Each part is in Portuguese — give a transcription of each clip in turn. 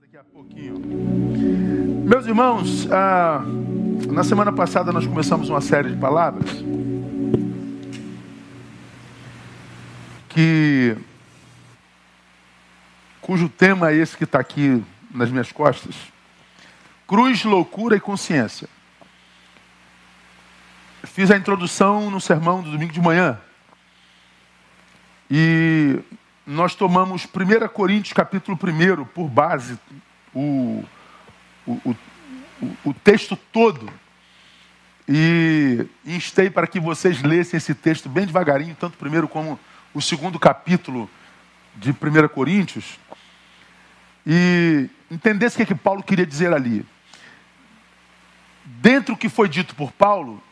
daqui a pouquinho. Meus irmãos, ah, na semana passada nós começamos uma série de palavras que cujo tema é esse que está aqui nas minhas costas: cruz, loucura e consciência. Fiz a introdução no sermão do domingo de manhã e nós tomamos 1 Coríntios capítulo 1 por base, o, o, o, o texto todo. E instei para que vocês lessem esse texto bem devagarinho, tanto o primeiro como o segundo capítulo de 1 Coríntios, e entendesse o que, é que Paulo queria dizer ali. Dentro do que foi dito por Paulo,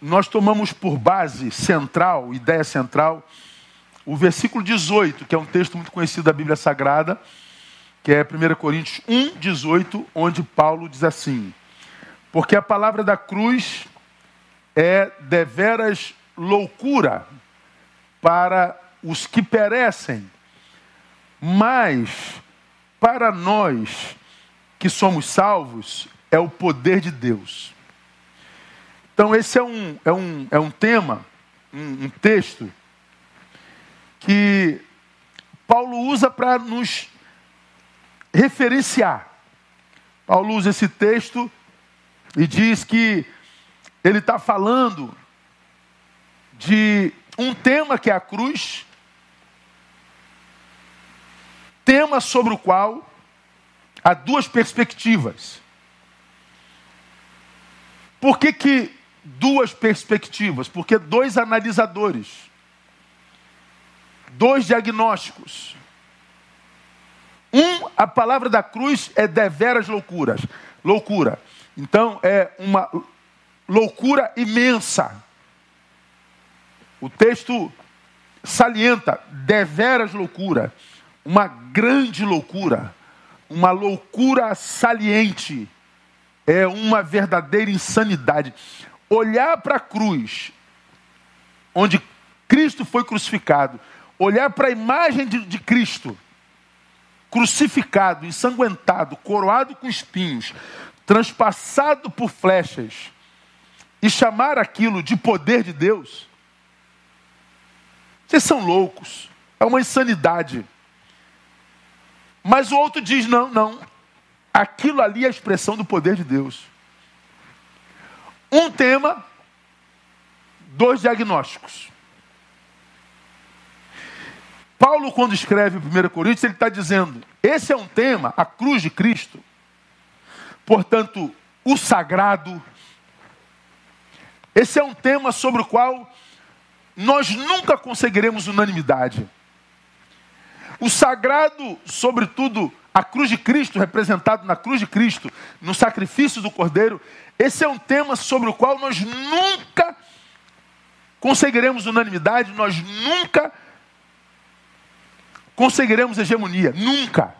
nós tomamos por base central, ideia central, o versículo 18, que é um texto muito conhecido da Bíblia Sagrada, que é 1 Coríntios 1, 18, onde Paulo diz assim: Porque a palavra da cruz é deveras loucura para os que perecem, mas para nós que somos salvos é o poder de Deus. Então, esse é um, é um, é um tema, um, um texto que Paulo usa para nos referenciar. Paulo usa esse texto e diz que ele está falando de um tema que é a cruz, tema sobre o qual há duas perspectivas. Por que, que duas perspectivas? Porque dois analisadores dois diagnósticos. Um, a palavra da cruz é deveras loucuras, loucura. Então é uma loucura imensa. O texto salienta deveras loucura, uma grande loucura, uma loucura saliente, é uma verdadeira insanidade. Olhar para a cruz, onde Cristo foi crucificado, olhar para a imagem de, de Cristo, crucificado, ensanguentado, coroado com espinhos, transpassado por flechas, e chamar aquilo de poder de Deus, vocês são loucos, é uma insanidade. Mas o outro diz: não, não, aquilo ali é a expressão do poder de Deus. Um tema, dois diagnósticos. Paulo, quando escreve 1 Coríntios, ele está dizendo: esse é um tema, a cruz de Cristo, portanto, o sagrado. Esse é um tema sobre o qual nós nunca conseguiremos unanimidade. O sagrado, sobretudo, a cruz de Cristo, representado na cruz de Cristo, no sacrifício do Cordeiro, esse é um tema sobre o qual nós nunca conseguiremos unanimidade, nós nunca conseguiremos hegemonia. Nunca.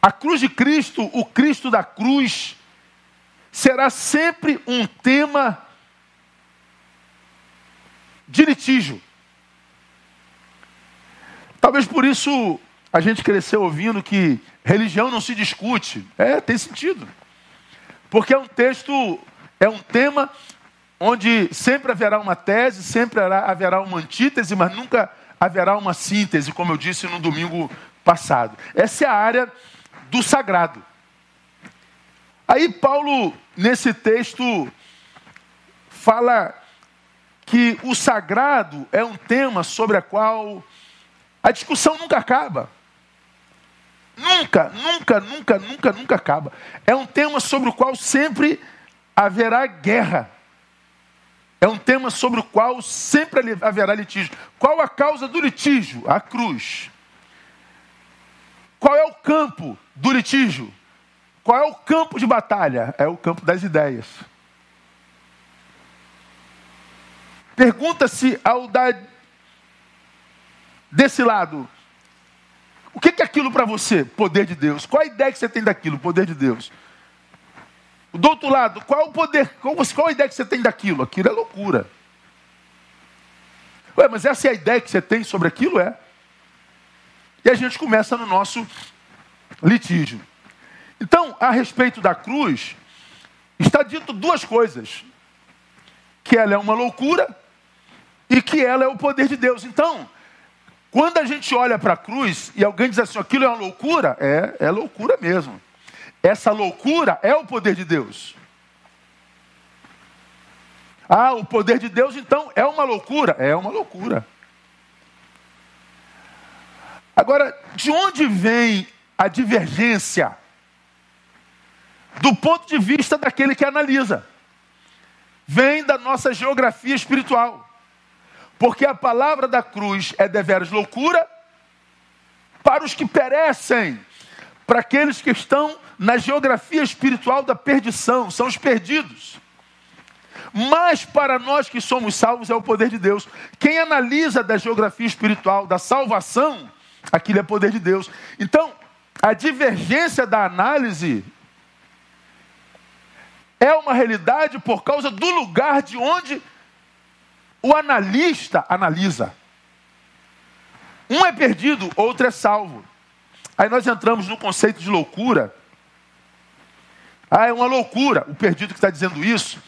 A cruz de Cristo, o Cristo da cruz, será sempre um tema de litígio. Talvez por isso a gente cresceu ouvindo que religião não se discute. É, tem sentido. Porque é um texto, é um tema onde sempre haverá uma tese, sempre haverá uma antítese, mas nunca haverá uma síntese, como eu disse no domingo passado. Essa é a área do sagrado. Aí Paulo, nesse texto, fala que o sagrado é um tema sobre a qual a discussão nunca acaba. Nunca, nunca, nunca, nunca, nunca acaba. É um tema sobre o qual sempre haverá guerra. É um tema sobre o qual sempre haverá litígio. Qual a causa do litígio? A cruz. Qual é o campo do litígio? Qual é o campo de batalha? É o campo das ideias. Pergunta-se ao dar desse lado: o que é aquilo para você? Poder de Deus. Qual a ideia que você tem daquilo? Poder de Deus. Do outro lado, qual o poder? Qual, qual a ideia que você tem daquilo? Aquilo é loucura. Ué, mas essa é a ideia que você tem sobre aquilo? É. E a gente começa no nosso litígio. Então, a respeito da cruz, está dito duas coisas: que ela é uma loucura e que ela é o poder de Deus. Então, quando a gente olha para a cruz e alguém diz assim, aquilo é uma loucura, é, é loucura mesmo. Essa loucura é o poder de Deus. Ah, o poder de Deus então é uma loucura? É uma loucura. Agora, de onde vem a divergência? Do ponto de vista daquele que analisa. Vem da nossa geografia espiritual. Porque a palavra da cruz é deveras loucura para os que perecem, para aqueles que estão na geografia espiritual da perdição, são os perdidos. Mas para nós que somos salvos é o poder de Deus. Quem analisa da geografia espiritual da salvação, aquilo é poder de Deus. Então, a divergência da análise é uma realidade por causa do lugar de onde o analista analisa. Um é perdido, outro é salvo. Aí nós entramos no conceito de loucura. Ah, é uma loucura o perdido que está dizendo isso.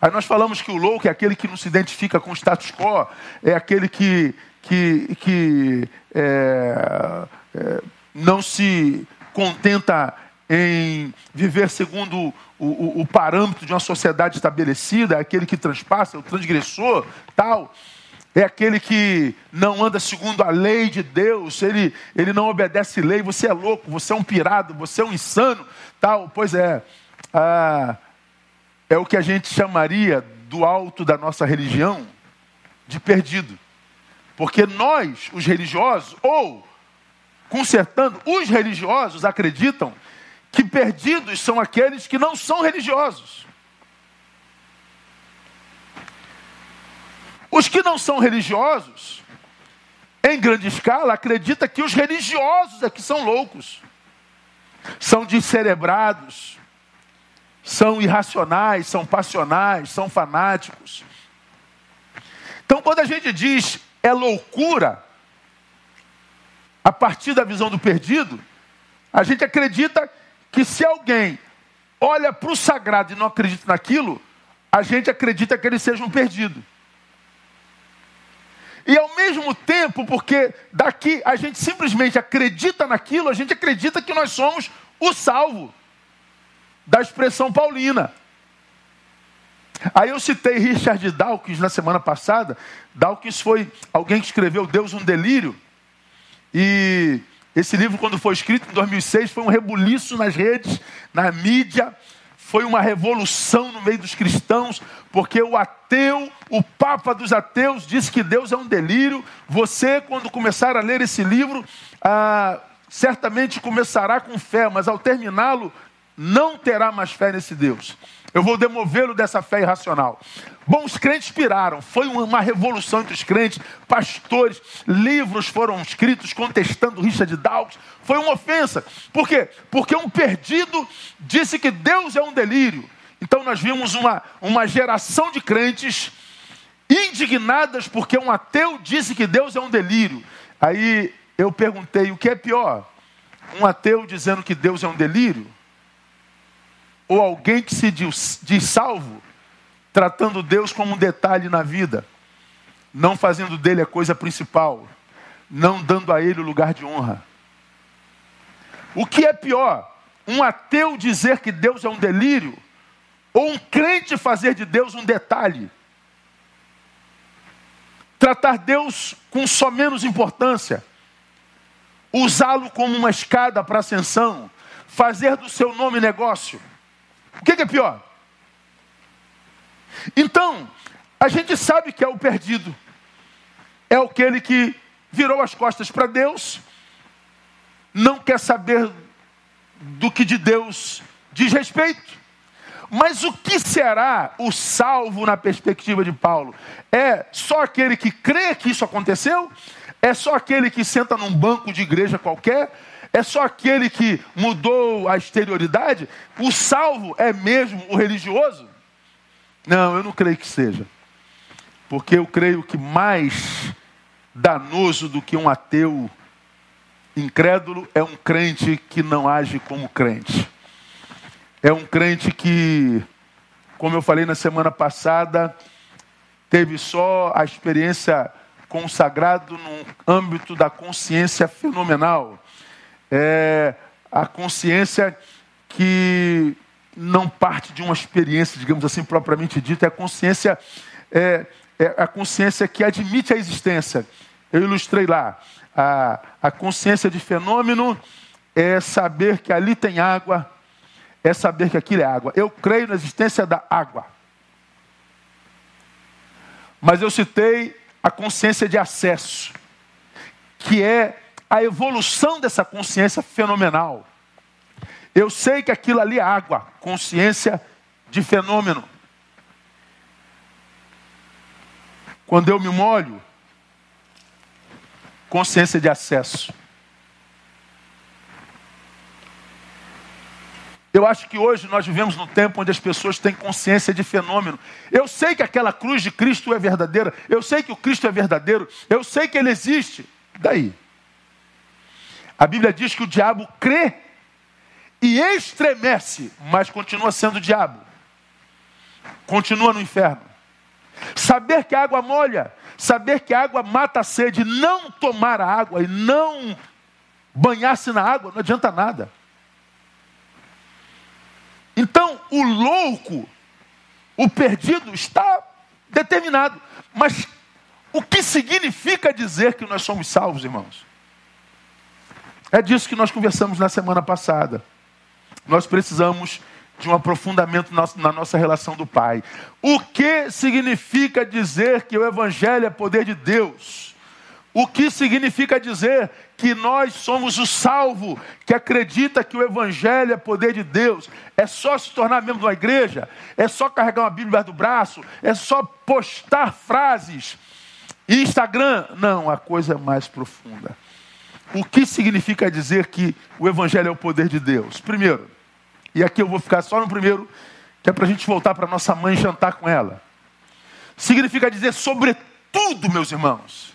Aí nós falamos que o louco é aquele que não se identifica com o status quo, é aquele que, que, que é, é, não se contenta em viver segundo o, o, o, parâmetro de uma sociedade estabelecida, é aquele que transpassa, é o transgressor, tal. É aquele que não anda segundo a lei de Deus, ele, ele não obedece lei, você é louco, você é um pirado, você é um insano, tal. Pois é, ah, é o que a gente chamaria do alto da nossa religião de perdido. Porque nós, os religiosos, ou consertando, os religiosos acreditam que perdidos são aqueles que não são religiosos. Os que não são religiosos, em grande escala, acreditam que os religiosos é que são loucos, são descerebrados, são irracionais, são passionais, são fanáticos. Então, quando a gente diz é loucura, a partir da visão do perdido, a gente acredita que se alguém olha para o sagrado e não acredita naquilo, a gente acredita que ele seja um perdido. E ao mesmo tempo, porque daqui a gente simplesmente acredita naquilo, a gente acredita que nós somos o salvo da expressão paulina. Aí eu citei Richard Dawkins na semana passada. Dawkins foi alguém que escreveu Deus um Delírio. E esse livro, quando foi escrito em 2006, foi um rebuliço nas redes, na mídia. Foi uma revolução no meio dos cristãos, porque o ateu, o papa dos ateus, disse que Deus é um delírio. Você, quando começar a ler esse livro, ah, certamente começará com fé, mas ao terminá-lo, não terá mais fé nesse Deus. Eu vou demovê-lo dessa fé irracional. Bom, os crentes piraram. Foi uma revolução entre os crentes, pastores, livros foram escritos contestando Richard Dawkins. Foi uma ofensa. Por quê? Porque um perdido disse que Deus é um delírio. Então nós vimos uma, uma geração de crentes indignadas porque um ateu disse que Deus é um delírio. Aí eu perguntei: o que é pior? Um ateu dizendo que Deus é um delírio? ou alguém que se diz, diz salvo, tratando Deus como um detalhe na vida, não fazendo dele a coisa principal, não dando a ele o lugar de honra. O que é pior? Um ateu dizer que Deus é um delírio, ou um crente fazer de Deus um detalhe? Tratar Deus com só menos importância, usá-lo como uma escada para ascensão, fazer do seu nome negócio. O que, é pior? Então, a gente sabe que é o perdido. É aquele que virou as costas para Deus, não quer saber do que de Deus diz respeito. Mas o que será o salvo na perspectiva de Paulo? É só aquele que crê que isso aconteceu? É só aquele que senta num banco de igreja qualquer? É só aquele que mudou a exterioridade? O salvo é mesmo o religioso? Não, eu não creio que seja. Porque eu creio que mais danoso do que um ateu Incrédulo é um crente que não age como crente. É um crente que, como eu falei na semana passada, teve só a experiência consagrado no âmbito da consciência fenomenal. É a consciência que não parte de uma experiência, digamos assim, propriamente dita, é a consciência, é, é a consciência que admite a existência. Eu ilustrei lá. A, a consciência de fenômeno é saber que ali tem água, é saber que aquilo é água. Eu creio na existência da água. Mas eu citei a consciência de acesso, que é a evolução dessa consciência fenomenal. Eu sei que aquilo ali é água, consciência de fenômeno. Quando eu me molho, consciência de acesso. Eu acho que hoje nós vivemos num tempo onde as pessoas têm consciência de fenômeno. Eu sei que aquela cruz de Cristo é verdadeira. Eu sei que o Cristo é verdadeiro. Eu sei que ele existe. Daí. A Bíblia diz que o diabo crê e estremece, mas continua sendo diabo. Continua no inferno. Saber que a água molha, saber que a água mata a sede, não tomar a água e não banhar-se na água, não adianta nada. Então, o louco, o perdido, está determinado. Mas o que significa dizer que nós somos salvos, irmãos? É disso que nós conversamos na semana passada. Nós precisamos de um aprofundamento na nossa relação do Pai. O que significa dizer que o Evangelho é poder de Deus? O que significa dizer que nós somos o salvo, que acredita que o Evangelho é poder de Deus? É só se tornar membro de uma igreja? É só carregar uma Bíblia do braço? É só postar frases? Instagram? Não, a coisa é mais profunda. O que significa dizer que o Evangelho é o poder de Deus? Primeiro, e aqui eu vou ficar só no primeiro, que é para a gente voltar para nossa mãe jantar com ela. Significa dizer, sobretudo, meus irmãos,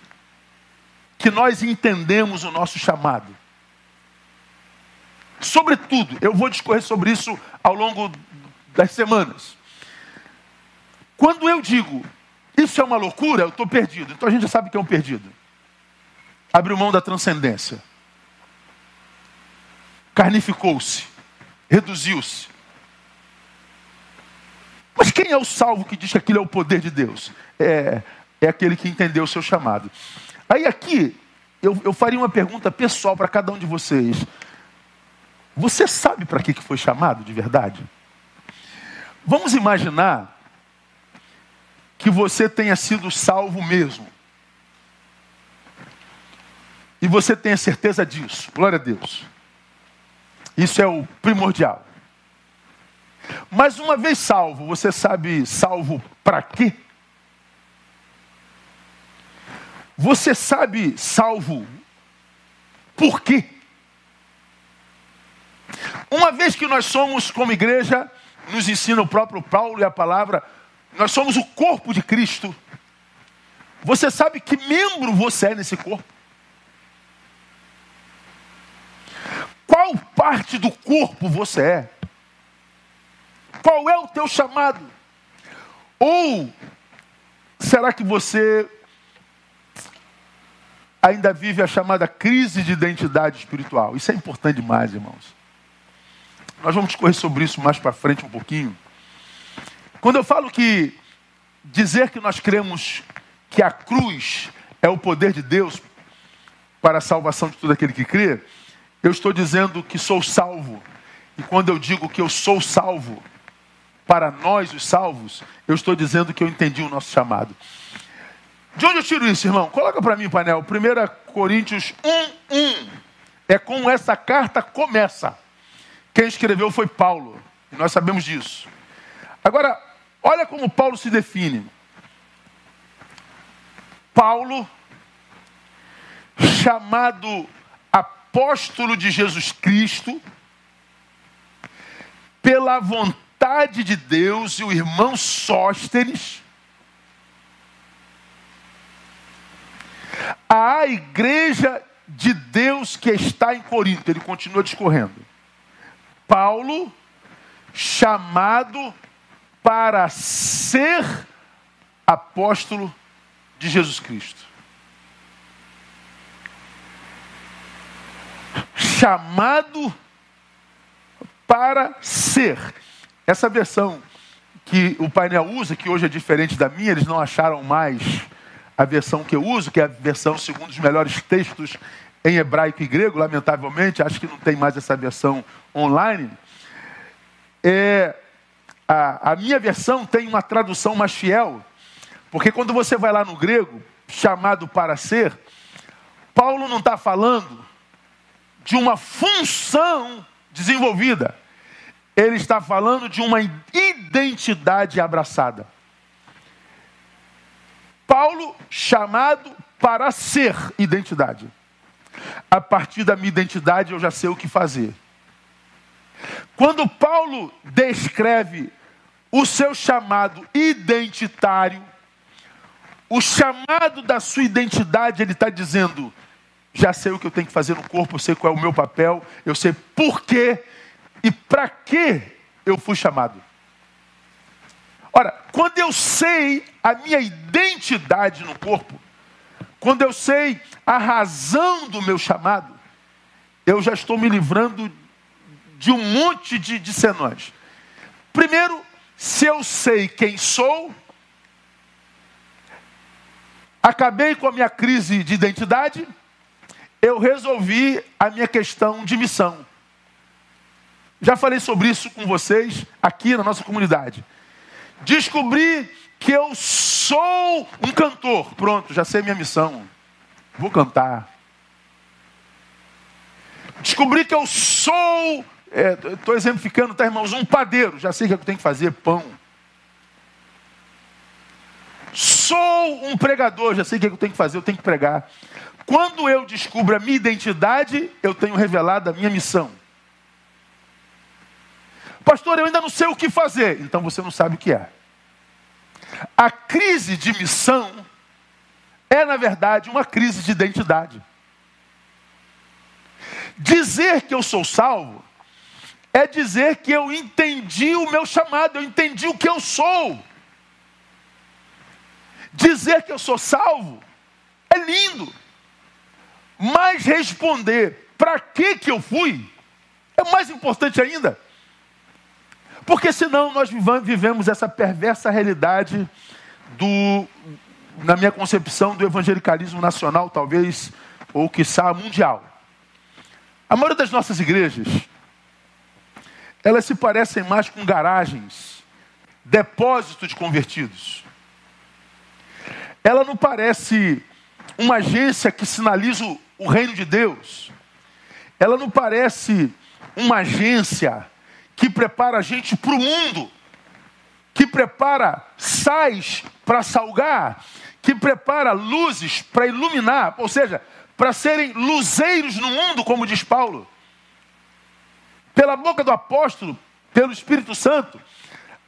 que nós entendemos o nosso chamado. Sobretudo, eu vou discorrer sobre isso ao longo das semanas. Quando eu digo, isso é uma loucura, eu estou perdido. Então a gente já sabe que é um perdido. Abriu mão da transcendência. Carnificou-se reduziu-se. Mas quem é o salvo que diz que aquilo é o poder de Deus? É, é aquele que entendeu o seu chamado. Aí aqui, eu, eu faria uma pergunta pessoal para cada um de vocês. Você sabe para que, que foi chamado de verdade? Vamos imaginar que você tenha sido salvo mesmo. E você tenha certeza disso. Glória a Deus. Isso é o primordial. Mas uma vez salvo, você sabe salvo para quê? Você sabe salvo por quê? Uma vez que nós somos, como igreja, nos ensina o próprio Paulo e a palavra, nós somos o corpo de Cristo. Você sabe que membro você é nesse corpo? Qual parte do corpo você é? Qual é o teu chamado? Ou será que você ainda vive a chamada crise de identidade espiritual? Isso é importante demais, irmãos. Nós vamos discorrer sobre isso mais para frente um pouquinho. Quando eu falo que dizer que nós cremos que a cruz é o poder de Deus para a salvação de todo aquele que crê, eu estou dizendo que sou salvo. E quando eu digo que eu sou salvo, para nós os salvos, eu estou dizendo que eu entendi o nosso chamado. De onde eu tiro isso, irmão? Coloca para mim o painel. 1 Coríntios 1, 1. É como essa carta começa. Quem escreveu foi Paulo. E nós sabemos disso. Agora, olha como Paulo se define. Paulo, chamado apóstolo de Jesus Cristo, pela vontade de Deus e o irmão Sóstenes, à igreja de Deus que está em Corinto. Ele continua discorrendo. Paulo, chamado para ser apóstolo de Jesus Cristo. Chamado para ser. Essa versão que o painel usa, que hoje é diferente da minha, eles não acharam mais a versão que eu uso, que é a versão segundo os melhores textos em hebraico e grego, lamentavelmente, acho que não tem mais essa versão online. É, a, a minha versão tem uma tradução mais fiel, porque quando você vai lá no grego, chamado para ser, Paulo não está falando de uma função desenvolvida, ele está falando de uma identidade abraçada. Paulo chamado para ser identidade. A partir da minha identidade eu já sei o que fazer. Quando Paulo descreve o seu chamado identitário, o chamado da sua identidade, ele está dizendo: já sei o que eu tenho que fazer no corpo, eu sei qual é o meu papel, eu sei por quê e para que eu fui chamado. Ora, quando eu sei a minha identidade no corpo, quando eu sei a razão do meu chamado, eu já estou me livrando de um monte de, de senões. Primeiro, se eu sei quem sou, acabei com a minha crise de identidade, eu resolvi a minha questão de missão. Já falei sobre isso com vocês aqui na nossa comunidade. Descobri que eu sou um cantor. Pronto, já sei minha missão. Vou cantar. Descobri que eu sou, estou é, exemplificando, tá, irmãos? Um padeiro. Já sei o que eu tenho que fazer: pão. Sou um pregador. Já sei o que eu tenho que fazer, eu tenho que pregar. Quando eu descubro a minha identidade, eu tenho revelado a minha missão. Pastor, eu ainda não sei o que fazer. Então você não sabe o que é. A crise de missão é, na verdade, uma crise de identidade. Dizer que eu sou salvo é dizer que eu entendi o meu chamado, eu entendi o que eu sou. Dizer que eu sou salvo é lindo, mas responder para que que eu fui é mais importante ainda. Porque senão nós vivemos essa perversa realidade do, na minha concepção, do evangelicalismo nacional, talvez, ou quiçá mundial. A maioria das nossas igrejas, elas se parecem mais com garagens, depósito de convertidos. Ela não parece uma agência que sinaliza o reino de Deus. Ela não parece uma agência que prepara a gente para o mundo, que prepara sais para salgar, que prepara luzes para iluminar, ou seja, para serem luzeiros no mundo, como diz Paulo. Pela boca do apóstolo, pelo Espírito Santo,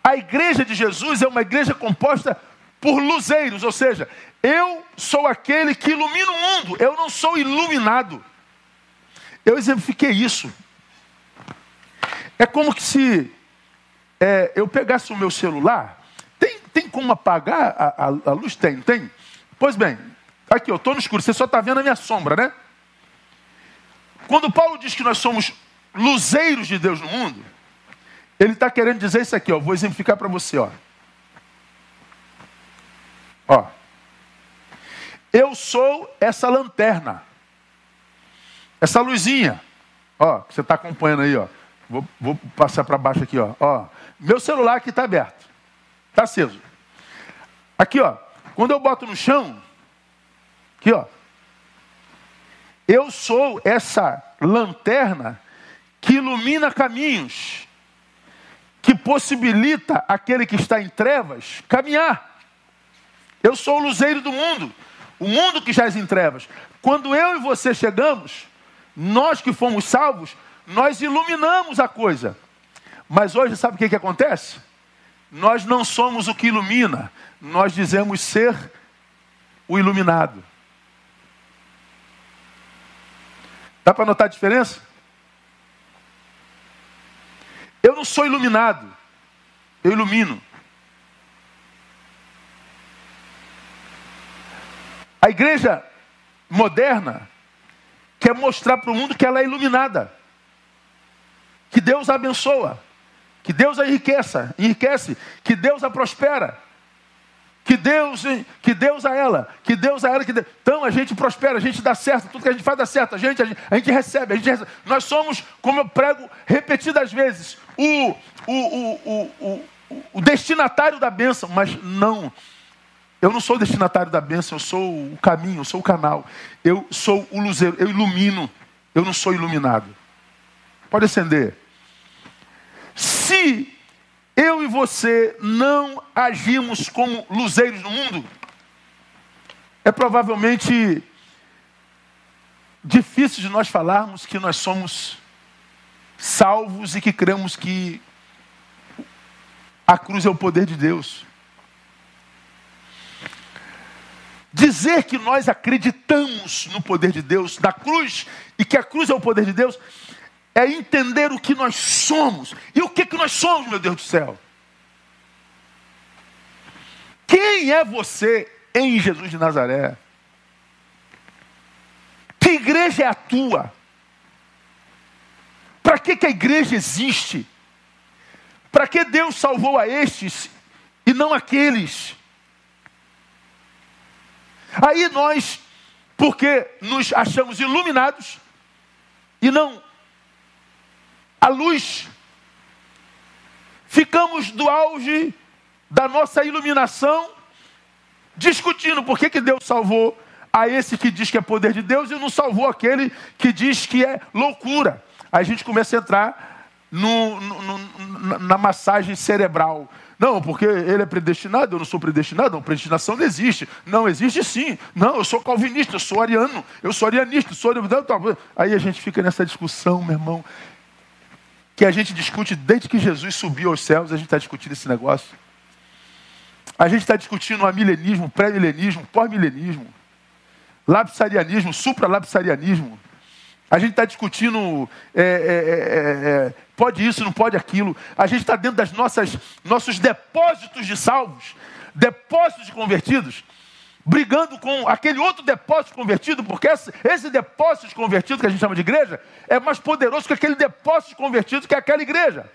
a igreja de Jesus é uma igreja composta por luzeiros, ou seja, eu sou aquele que ilumina o mundo, eu não sou iluminado. Eu exemplifiquei isso é como que se é, eu pegasse o meu celular. Tem, tem como apagar a, a, a luz? Tem, tem? Pois bem, aqui eu estou no escuro, você só está vendo a minha sombra, né? Quando Paulo diz que nós somos luzeiros de Deus no mundo, ele está querendo dizer isso aqui, ó. Vou exemplificar para você, ó. Ó. Eu sou essa lanterna. Essa luzinha. Ó, que você está acompanhando aí, ó. Vou, vou passar para baixo aqui, ó. ó. Meu celular aqui está aberto. Está aceso. Aqui, ó. Quando eu boto no chão, aqui, ó. Eu sou essa lanterna que ilumina caminhos, que possibilita aquele que está em trevas caminhar. Eu sou o luzeiro do mundo, o mundo que é em trevas. Quando eu e você chegamos, nós que fomos salvos, nós iluminamos a coisa. Mas hoje, sabe o que, que acontece? Nós não somos o que ilumina, nós dizemos ser o iluminado. Dá para notar a diferença? Eu não sou iluminado, eu ilumino. A igreja moderna quer mostrar para o mundo que ela é iluminada, que Deus a abençoa, que Deus a enriqueça, enriquece, que Deus a prospera. Que Deus, que Deus a ela, que Deus a ela, que Deus... então a gente prospera, a gente dá certo, tudo que a gente faz dá certo, a gente, a gente, a gente recebe, a gente recebe. Nós somos, como eu prego repetidas vezes, o, o, o, o, o destinatário da bênção, mas não. Eu não sou o destinatário da bênção, eu sou o caminho, eu sou o canal. Eu sou o luzeiro, eu ilumino, eu não sou iluminado. Pode acender. Se eu e você não agimos como luzeiros no mundo, é provavelmente difícil de nós falarmos que nós somos salvos e que cremos que a cruz é o poder de Deus. Dizer que nós acreditamos no poder de Deus, da cruz, e que a cruz é o poder de Deus, é entender o que nós somos. E o que, que nós somos, meu Deus do céu? Quem é você em Jesus de Nazaré? Que igreja é a tua? Para que, que a igreja existe? Para que Deus salvou a estes e não aqueles? Aí nós, porque nos achamos iluminados e não a luz, ficamos do auge da nossa iluminação discutindo por que, que Deus salvou a esse que diz que é poder de Deus e não salvou aquele que diz que é loucura. Aí a gente começa a entrar no, no, no, na massagem cerebral. Não, porque ele é predestinado, eu não sou predestinado, não, predestinação não existe. Não, existe sim. Não, eu sou calvinista, eu sou ariano, eu sou arianista, sou Aí a gente fica nessa discussão, meu irmão, que a gente discute desde que Jesus subiu aos céus, a gente está discutindo esse negócio. A gente está discutindo amilenismo, pré-milenismo, pós-milenismo, lapsarianismo, supralapsarianismo. A gente está discutindo é, é, é, é, pode isso, não pode aquilo. A gente está dentro das nossas nossos depósitos de salvos, depósitos de convertidos, brigando com aquele outro depósito convertido, porque esse, depósito de convertido que a gente chama de igreja é mais poderoso que aquele depósito de convertido que é aquela igreja.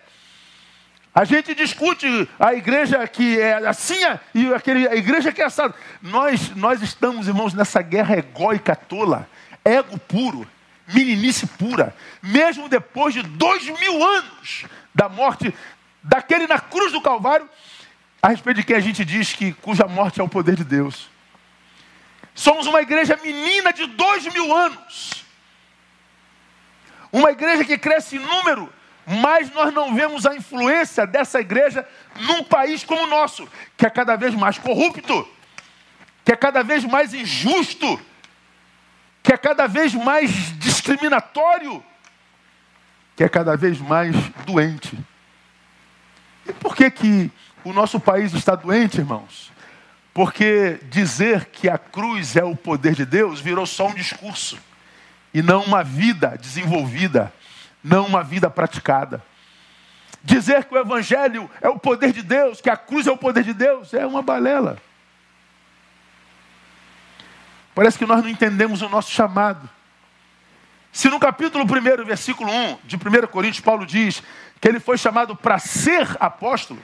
A gente discute a igreja que é assim e aquele, a igreja que é assada. Nós, nós estamos, irmãos, nessa guerra egóica tola, ego puro meninice pura, mesmo depois de dois mil anos da morte daquele na cruz do Calvário, a respeito de quem a gente diz que cuja morte é o poder de Deus. Somos uma igreja menina de dois mil anos, uma igreja que cresce em número, mas nós não vemos a influência dessa igreja num país como o nosso, que é cada vez mais corrupto, que é cada vez mais injusto, que é cada vez mais discriminatório, que é cada vez mais doente. E por que, que o nosso país está doente, irmãos? Porque dizer que a cruz é o poder de Deus virou só um discurso e não uma vida desenvolvida, não uma vida praticada. Dizer que o Evangelho é o poder de Deus, que a cruz é o poder de Deus, é uma balela. Parece que nós não entendemos o nosso chamado. Se no capítulo 1, versículo 1 de 1 Coríntios, Paulo diz que ele foi chamado para ser apóstolo,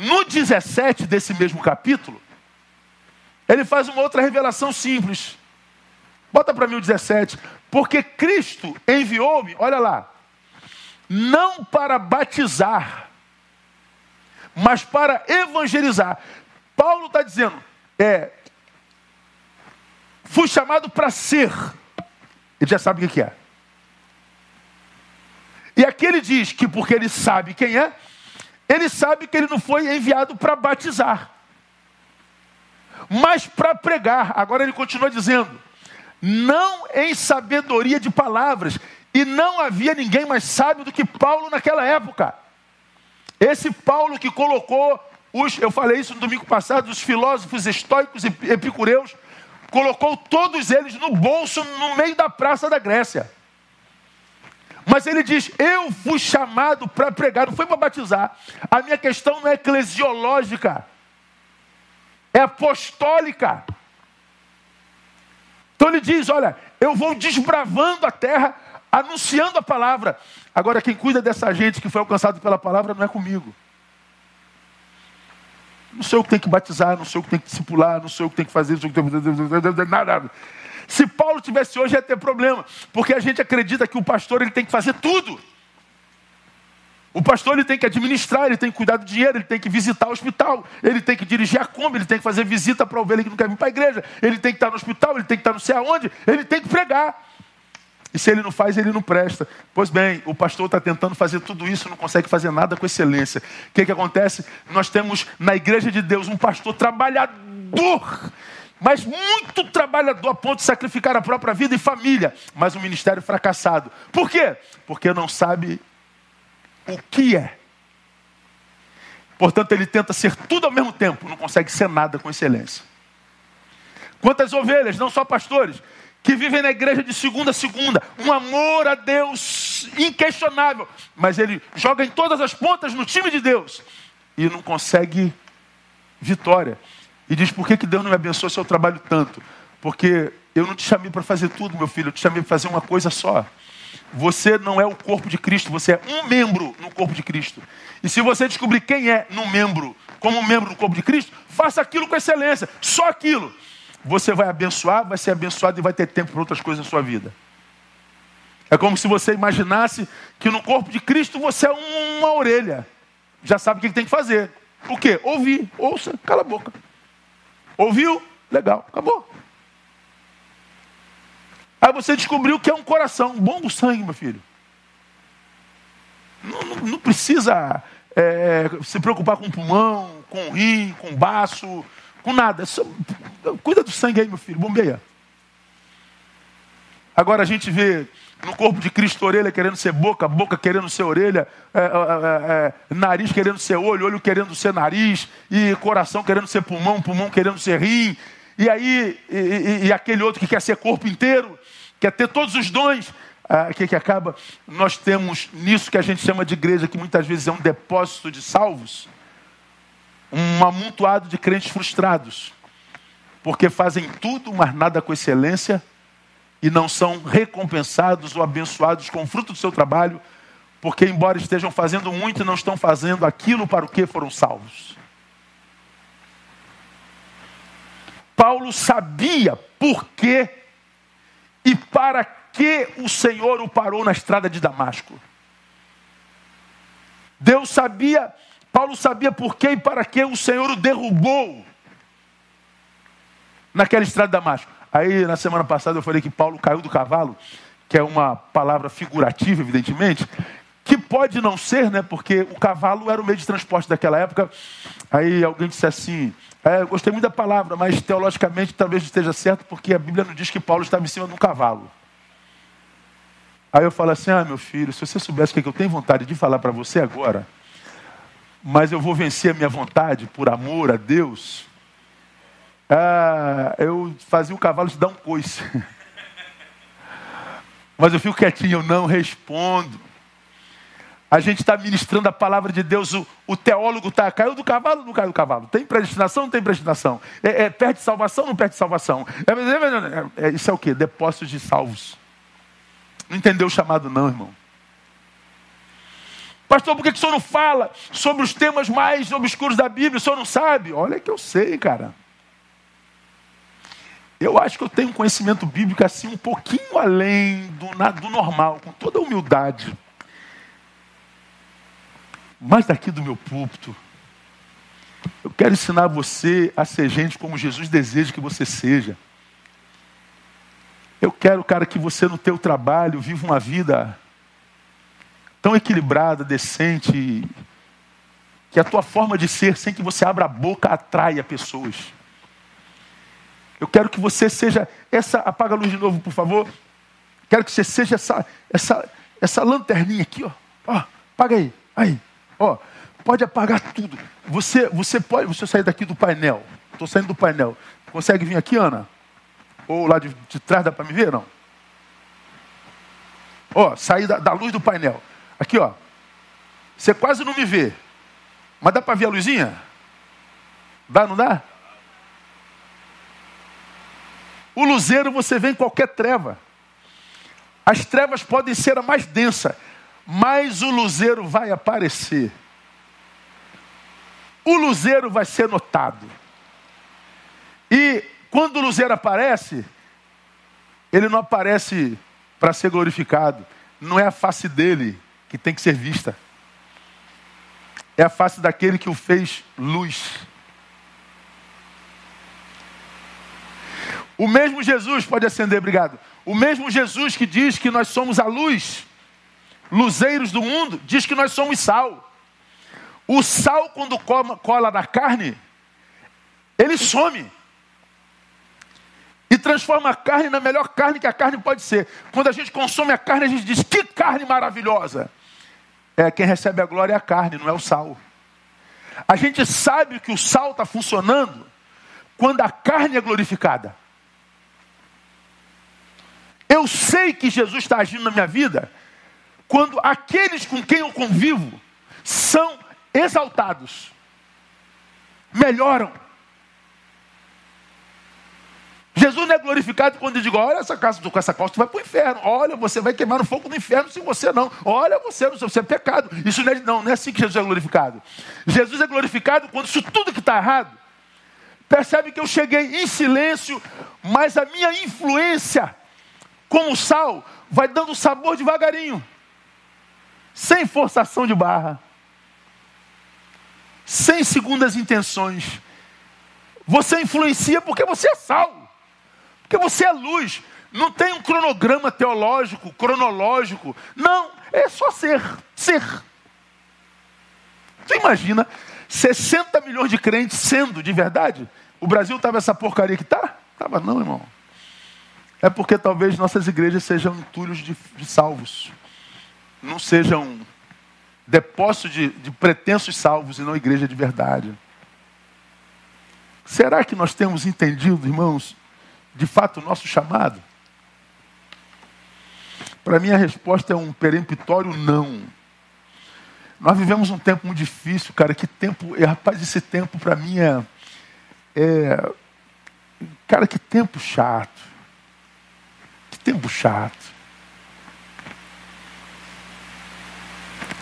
no 17 desse mesmo capítulo, ele faz uma outra revelação simples. Bota para mim o 17. Porque Cristo enviou-me, olha lá, não para batizar, mas para evangelizar. Paulo está dizendo, é, fui chamado para ser ele já sabe o que é. E aqui ele diz que porque ele sabe quem é, ele sabe que ele não foi enviado para batizar, mas para pregar. Agora ele continua dizendo: não em sabedoria de palavras, e não havia ninguém mais sábio do que Paulo naquela época. Esse Paulo que colocou os, eu falei isso no domingo passado, os filósofos estoicos e epicureus colocou todos eles no bolso no meio da praça da Grécia. Mas ele diz: Eu fui chamado para pregar, não foi para batizar. A minha questão não é eclesiológica, é apostólica. Então ele diz: Olha, eu vou desbravando a terra, anunciando a palavra. Agora, quem cuida dessa gente que foi alcançado pela palavra não é comigo. Não sou eu que tenho que batizar, não sou eu que tenho que discipular, não sou eu que tenho que fazer, não sou eu que tenho que fazer nada. Se Paulo tivesse hoje, ia ter problema, porque a gente acredita que o pastor ele tem que fazer tudo. O pastor ele tem que administrar, ele tem que cuidar do dinheiro, ele tem que visitar o hospital, ele tem que dirigir a Kombi, ele tem que fazer visita para a ovelha que não quer vir para a igreja, ele tem que estar no hospital, ele tem que estar não sei aonde, ele tem que pregar. E se ele não faz, ele não presta. Pois bem, o pastor está tentando fazer tudo isso, não consegue fazer nada com excelência. O que, que acontece? Nós temos na igreja de Deus um pastor trabalhador, mas muito trabalhador a ponto de sacrificar a própria vida e família, mas um ministério fracassado. Por quê? Porque não sabe o que é. Portanto, ele tenta ser tudo ao mesmo tempo, não consegue ser nada com excelência. Quantas ovelhas, não só pastores, que vivem na igreja de segunda a segunda, um amor a Deus inquestionável, mas ele joga em todas as pontas no time de Deus e não consegue vitória. E diz: por que, que Deus não me abençoa se eu trabalho tanto? Porque eu não te chamei para fazer tudo, meu filho, eu te chamei para fazer uma coisa só. Você não é o corpo de Cristo, você é um membro no corpo de Cristo. E se você descobrir quem é no membro, como um membro do corpo de Cristo, faça aquilo com excelência, só aquilo você vai abençoar, vai ser abençoado e vai ter tempo para outras coisas na sua vida. É como se você imaginasse que no corpo de Cristo você é uma orelha. Já sabe o que tem que fazer. O quê? Ouvir. Ouça, cala a boca. Ouviu? Legal, acabou. Aí você descobriu que é um coração, um bom sangue, meu filho. Não, não, não precisa é, se preocupar com pulmão, com rim, com baço, com nada. Só, cuida do sangue aí, meu filho, bombeia. Agora a gente vê no corpo de Cristo orelha querendo ser boca, boca querendo ser orelha, é, é, é, é, nariz querendo ser olho, olho querendo ser nariz, e coração querendo ser pulmão, pulmão querendo ser rim. E aí, e, e, e aquele outro que quer ser corpo inteiro, quer ter todos os dons. O ah, que, que acaba? Nós temos nisso que a gente chama de igreja, que muitas vezes é um depósito de salvos um amontoado de crentes frustrados, porque fazem tudo, mas nada com excelência, e não são recompensados ou abençoados com o fruto do seu trabalho, porque, embora estejam fazendo muito, não estão fazendo aquilo para o que foram salvos. Paulo sabia por que e para que o Senhor o parou na estrada de Damasco. Deus sabia Paulo sabia por que e para que o Senhor o derrubou naquela estrada de Damasco. Aí, na semana passada, eu falei que Paulo caiu do cavalo, que é uma palavra figurativa, evidentemente, que pode não ser, né? Porque o cavalo era o meio de transporte daquela época. Aí alguém disse assim: é, gostei muito da palavra, mas teologicamente talvez esteja certo, porque a Bíblia não diz que Paulo estava em cima de um cavalo. Aí eu falo assim: ah, meu filho, se você soubesse o que eu tenho vontade de falar para você agora, mas eu vou vencer a minha vontade por amor a Deus. Ah, eu fazia o cavalo te dar um coice. Mas eu fico quietinho, eu não respondo. A gente está ministrando a palavra de Deus, o, o teólogo está, caiu do cavalo não caiu do cavalo? Tem predestinação não tem predestinação? É, é, perde salvação não perde salvação? É, é, é, isso é o que? Depósitos de salvos. Não entendeu o chamado não, irmão. Pastor, por que, que o senhor não fala sobre os temas mais obscuros da Bíblia? O senhor não sabe? Olha que eu sei, cara. Eu acho que eu tenho um conhecimento bíblico assim um pouquinho além do, do normal, com toda a humildade. Mas daqui do meu púlpito, eu quero ensinar você a ser gente como Jesus deseja que você seja. Eu quero, cara, que você no teu trabalho viva uma vida tão equilibrada, decente, que a tua forma de ser, sem que você abra a boca, atraia pessoas. Eu quero que você seja essa. Apaga a luz de novo, por favor. Quero que você seja essa, essa, essa lanterninha aqui, ó. ó apaga aí, aí, ó. Pode apagar tudo. Você, você pode. Você sair daqui do painel. Estou saindo do painel. Consegue vir aqui, Ana? Ou lá de, de trás dá para me ver? Não. Ó, sair da, da luz do painel. Aqui, ó. Você quase não me vê. Mas dá para ver a luzinha? Dá, não dá? O luzeiro você vê em qualquer treva. As trevas podem ser a mais densa, mas o luzeiro vai aparecer. O luzeiro vai ser notado. E quando o luzeiro aparece, ele não aparece para ser glorificado. Não é a face dele que tem que ser vista. É a face daquele que o fez luz. O mesmo Jesus, pode acender, obrigado. O mesmo Jesus que diz que nós somos a luz, luzeiros do mundo, diz que nós somos sal. O sal, quando cola na carne, ele some e transforma a carne na melhor carne que a carne pode ser. Quando a gente consome a carne, a gente diz: que carne maravilhosa! É quem recebe a glória é a carne, não é o sal. A gente sabe que o sal está funcionando quando a carne é glorificada. Eu sei que Jesus está agindo na minha vida quando aqueles com quem eu convivo são exaltados, melhoram Jesus não é glorificado quando eu digo, olha essa casa, com essa costa, vai para o inferno. Olha, você vai queimar no fogo do inferno se você não. Olha, você, você é pecado. Isso não é, não, não é assim que Jesus é glorificado. Jesus é glorificado quando isso tudo que está errado. Percebe que eu cheguei em silêncio, mas a minha influência, como sal, vai dando sabor devagarinho. Sem forçação de barra. Sem segundas intenções. Você influencia porque você é sal. Porque você é luz. Não tem um cronograma teológico, cronológico. Não, é só ser. Ser. Tu imagina 60 milhões de crentes sendo de verdade? O Brasil estava essa porcaria que está? Estava não, irmão. É porque talvez nossas igrejas sejam entulhos de, de salvos. Não sejam depósitos de, de pretensos salvos e não igreja de verdade. Será que nós temos entendido, irmãos, de fato o nosso chamado? Para mim a resposta é um peremptório não. Nós vivemos um tempo muito difícil, cara. Que tempo, é, rapaz, esse tempo para mim é, é, Cara, que tempo chato. Tempo chato.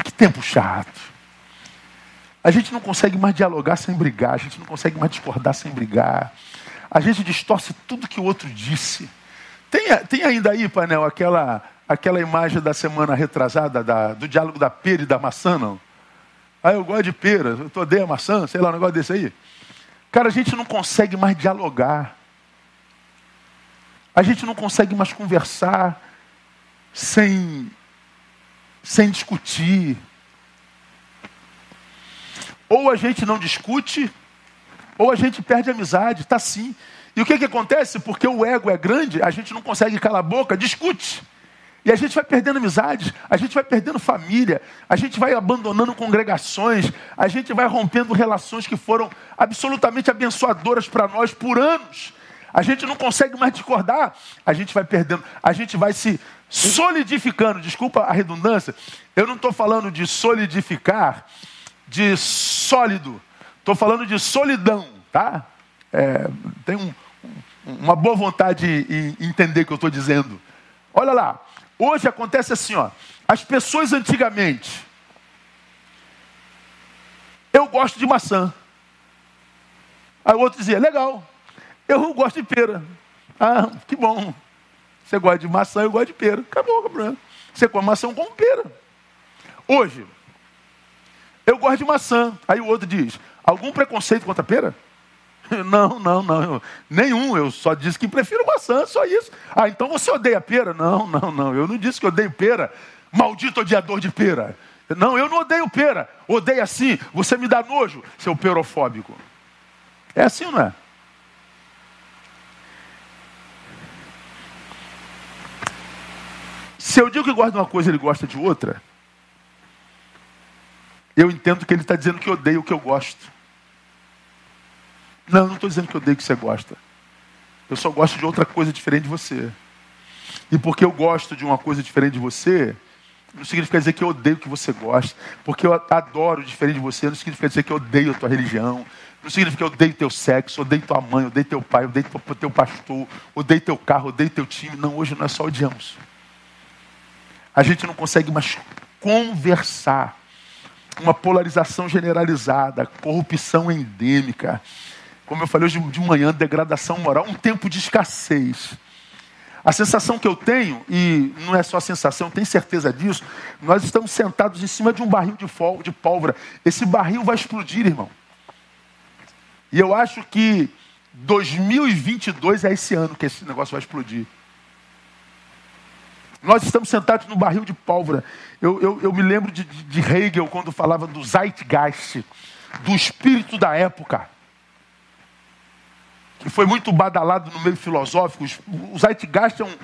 Que tempo chato. A gente não consegue mais dialogar sem brigar, a gente não consegue mais discordar sem brigar a gente distorce tudo que o outro disse. Tem, tem ainda aí, painel, aquela, aquela imagem da semana retrasada da, do diálogo da pera e da maçã, não? Ah, eu gosto de pera, eu odeio a maçã, sei lá, um negócio desse aí. Cara, a gente não consegue mais dialogar. A gente não consegue mais conversar sem, sem discutir. Ou a gente não discute, ou a gente perde a amizade, está sim. E o que, que acontece? Porque o ego é grande, a gente não consegue calar a boca, discute. E a gente vai perdendo amizades, a gente vai perdendo família, a gente vai abandonando congregações, a gente vai rompendo relações que foram absolutamente abençoadoras para nós por anos. A gente não consegue mais discordar, a gente vai perdendo, a gente vai se solidificando. Desculpa a redundância, eu não estou falando de solidificar, de sólido. Estou falando de solidão, tá? É, tem um, uma boa vontade em entender o que eu estou dizendo. Olha lá, hoje acontece assim, ó. As pessoas antigamente, eu gosto de maçã. Aí o outro dizia, legal, eu gosto de pera. Ah, que bom. Você gosta de maçã, eu gosto de pera. Acabou, acabou. Você come maçã, eu como pera. Hoje, eu gosto de maçã. Aí o outro diz, Algum preconceito contra pera? Não, não, não. Nenhum. Eu só disse que prefiro maçã, só isso. Ah, então você odeia pera? Não, não, não. Eu não disse que odeio pera. Maldito odiador de pera. Não, eu não odeio pera. Odeio assim. Você me dá nojo, seu perofóbico. É assim não é? Se eu digo que gosta de uma coisa e ele gosta de outra, eu entendo que ele está dizendo que odeia o que eu gosto. Não, não estou dizendo que eu odeio que você gosta. Eu só gosto de outra coisa diferente de você. E porque eu gosto de uma coisa diferente de você, não significa dizer que eu odeio o que você gosta. Porque eu adoro diferente de você, não significa dizer que eu odeio a tua religião. Não significa que eu odeio teu sexo, odeio tua mãe, odeio teu pai, odeio teu pastor, odeio teu carro, odeio teu time. Não, hoje não é só odiamos. A gente não consegue mais conversar. Uma polarização generalizada, corrupção endêmica. Como eu falei hoje de manhã, degradação moral, um tempo de escassez. A sensação que eu tenho, e não é só sensação, eu tenho certeza disso, nós estamos sentados em cima de um barril de pólvora. Esse barril vai explodir, irmão. E eu acho que 2022 é esse ano que esse negócio vai explodir. Nós estamos sentados no barril de pólvora. Eu, eu, eu me lembro de, de Hegel quando falava do Zeitgeist, do espírito da época, que foi muito badalado no meio filosófico. O Zeitgeist é um,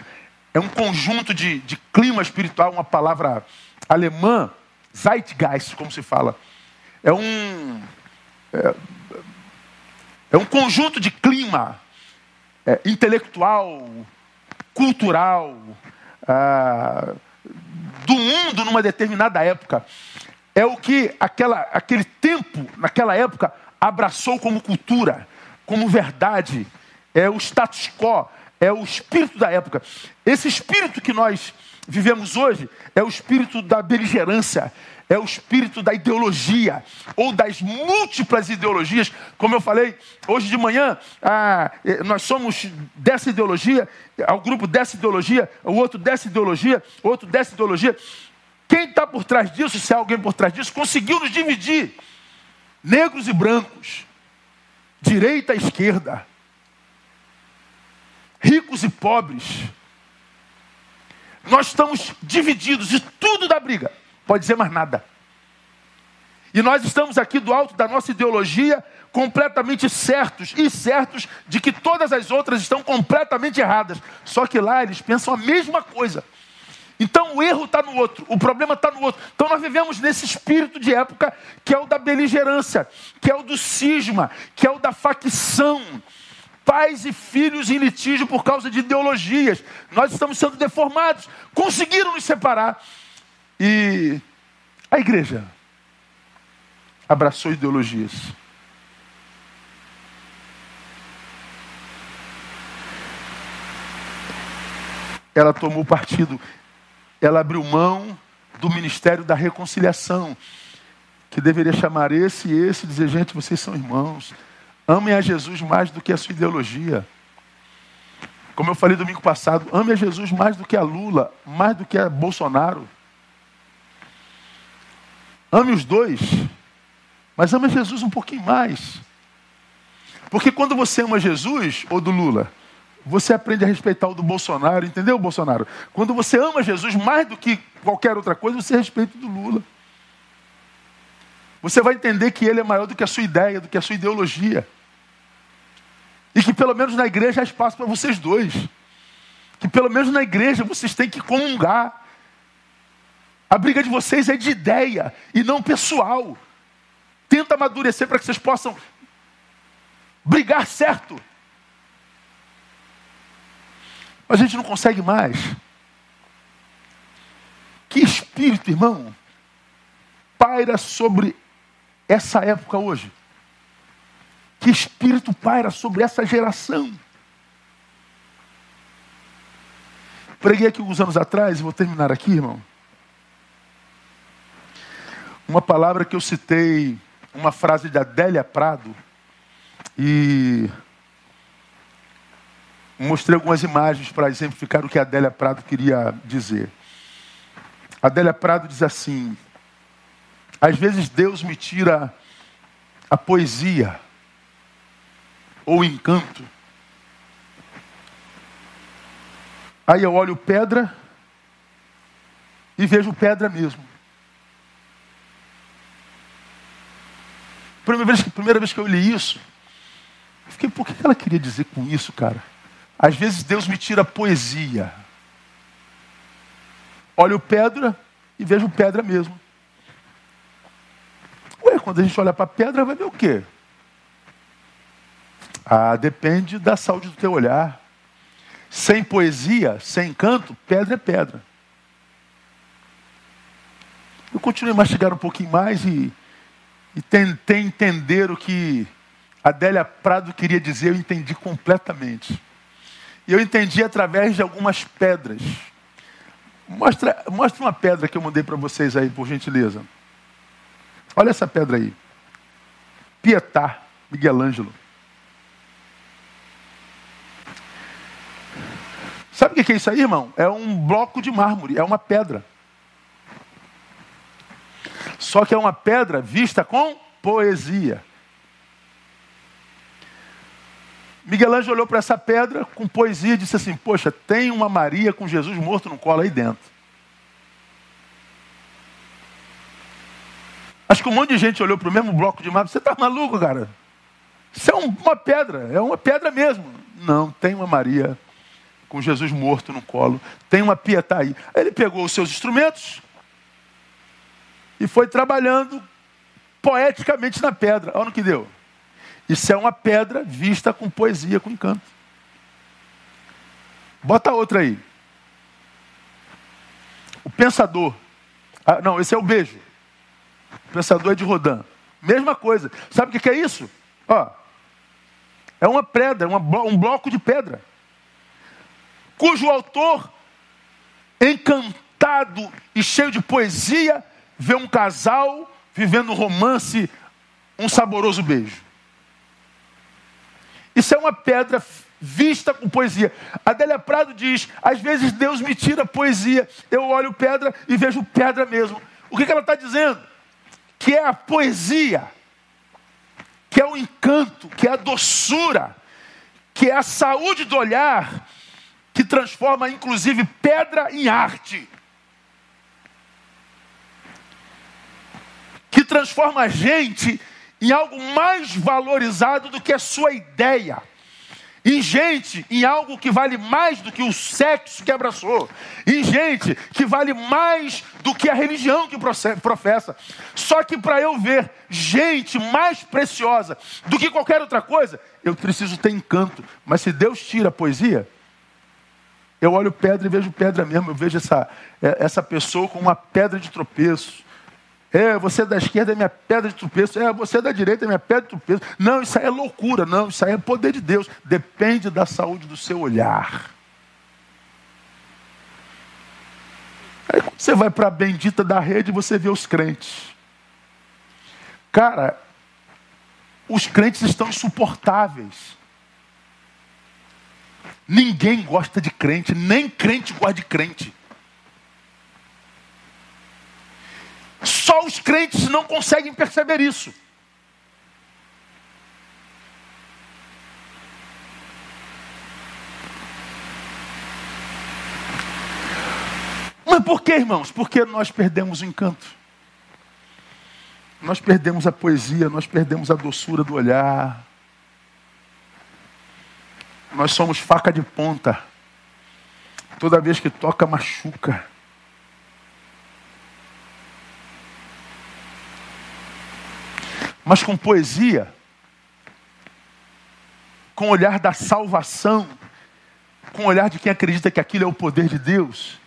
é um conjunto de, de clima espiritual, uma palavra alemã, Zeitgeist, como se fala. É um. É, é um conjunto de clima é, intelectual, cultural, do mundo numa determinada época. É o que aquela, aquele tempo, naquela época, abraçou como cultura, como verdade. É o status quo, é o espírito da época. Esse espírito que nós vivemos hoje é o espírito da beligerância, é o espírito da ideologia, ou das múltiplas ideologias. Como eu falei hoje de manhã, ah, eh, nós somos dessa ideologia, ao grupo dessa ideologia, o outro dessa ideologia, o outro dessa ideologia. Quem está por trás disso, se há alguém por trás disso, conseguiu nos dividir. Negros e brancos, direita e esquerda, ricos e pobres. Nós estamos divididos e tudo dá briga. Pode dizer mais nada. E nós estamos aqui do alto da nossa ideologia completamente certos e certos de que todas as outras estão completamente erradas. Só que lá eles pensam a mesma coisa. Então o erro está no outro, o problema está no outro. Então nós vivemos nesse espírito de época que é o da beligerância, que é o do cisma, que é o da facção. Pais e filhos em litígio por causa de ideologias. Nós estamos sendo deformados. Conseguiram nos separar. E a igreja abraçou ideologias. Ela tomou partido, ela abriu mão do ministério da reconciliação, que deveria chamar esse e esse e dizer: gente, vocês são irmãos, amem a Jesus mais do que a sua ideologia. Como eu falei domingo passado, ame a Jesus mais do que a Lula, mais do que a Bolsonaro. Ame os dois, mas ame Jesus um pouquinho mais. Porque quando você ama Jesus ou do Lula, você aprende a respeitar o do Bolsonaro, entendeu, Bolsonaro? Quando você ama Jesus mais do que qualquer outra coisa, você respeita o do Lula. Você vai entender que ele é maior do que a sua ideia, do que a sua ideologia. E que pelo menos na igreja há espaço para vocês dois. Que pelo menos na igreja vocês têm que comungar. A briga de vocês é de ideia e não pessoal. Tenta amadurecer para que vocês possam brigar certo. Mas a gente não consegue mais. Que espírito, irmão, paira sobre essa época hoje? Que espírito paira sobre essa geração? Preguei aqui alguns anos atrás, e vou terminar aqui, irmão uma palavra que eu citei, uma frase de Adélia Prado, e mostrei algumas imagens para exemplificar o que Adélia Prado queria dizer. Adélia Prado diz assim: às vezes Deus me tira a poesia ou encanto. Aí eu olho pedra e vejo pedra mesmo. Primeira vez, primeira vez que eu li isso, eu fiquei, por que ela queria dizer com isso, cara? Às vezes Deus me tira poesia. Olho pedra e vejo pedra mesmo. Ué, quando a gente olha para pedra, vai ver o quê? Ah, depende da saúde do teu olhar. Sem poesia, sem canto, pedra é pedra. Eu continuei a mastigar um pouquinho mais e, e tentei entender o que Adélia Prado queria dizer, eu entendi completamente. E eu entendi através de algumas pedras. Mostra, mostra uma pedra que eu mandei para vocês aí, por gentileza. Olha essa pedra aí. Pietá, Miguel Ângelo. Sabe o que é isso aí, irmão? É um bloco de mármore, é uma pedra. Só que é uma pedra vista com poesia. Miguel Ângelo olhou para essa pedra com poesia e disse assim: Poxa, tem uma Maria com Jesus morto no colo aí dentro. Acho que um monte de gente olhou para o mesmo bloco de mármore. Você está maluco, cara? Isso é uma pedra, é uma pedra mesmo. Não, tem uma Maria com Jesus morto no colo. Tem uma pietá aí. Ele pegou os seus instrumentos e foi trabalhando poeticamente na pedra. Olha no que deu. Isso é uma pedra vista com poesia, com encanto. Bota outra aí. O pensador. Ah, não, esse é o beijo. O pensador é de Rodin. Mesma coisa. Sabe o que é isso? Ó, é uma pedra, um bloco de pedra. Cujo autor, encantado e cheio de poesia, vê um casal vivendo romance, um saboroso beijo. Isso é uma pedra vista com poesia. Adélia Prado diz: às vezes Deus me tira poesia, eu olho pedra e vejo pedra mesmo. O que ela está dizendo? Que é a poesia, que é o encanto, que é a doçura, que é a saúde do olhar, que transforma inclusive pedra em arte. Que transforma a gente em algo mais valorizado do que a sua ideia. Em gente, em algo que vale mais do que o sexo que abraçou. Em gente que vale mais do que a religião que professa. Só que para eu ver gente mais preciosa do que qualquer outra coisa, eu preciso ter encanto. Mas se Deus tira a poesia, eu olho pedra e vejo pedra mesmo. Eu vejo essa, é, essa pessoa com uma pedra de tropeço. É, você é da esquerda é minha pedra de tropeço. É, você é da direita é minha pedra de tropeço. Não, isso aí é loucura. Não, isso aí é poder de Deus. Depende da saúde do seu olhar. Aí quando você vai para a bendita da rede, você vê os crentes. Cara, os crentes estão insuportáveis. Ninguém gosta de crente, nem crente gosta de crente. Só os crentes não conseguem perceber isso. Mas por que, irmãos? Porque nós perdemos o encanto. Nós perdemos a poesia, nós perdemos a doçura do olhar. Nós somos faca de ponta. Toda vez que toca, machuca. mas com poesia, com o olhar da salvação, com o olhar de quem acredita que aquilo é o poder de Deus.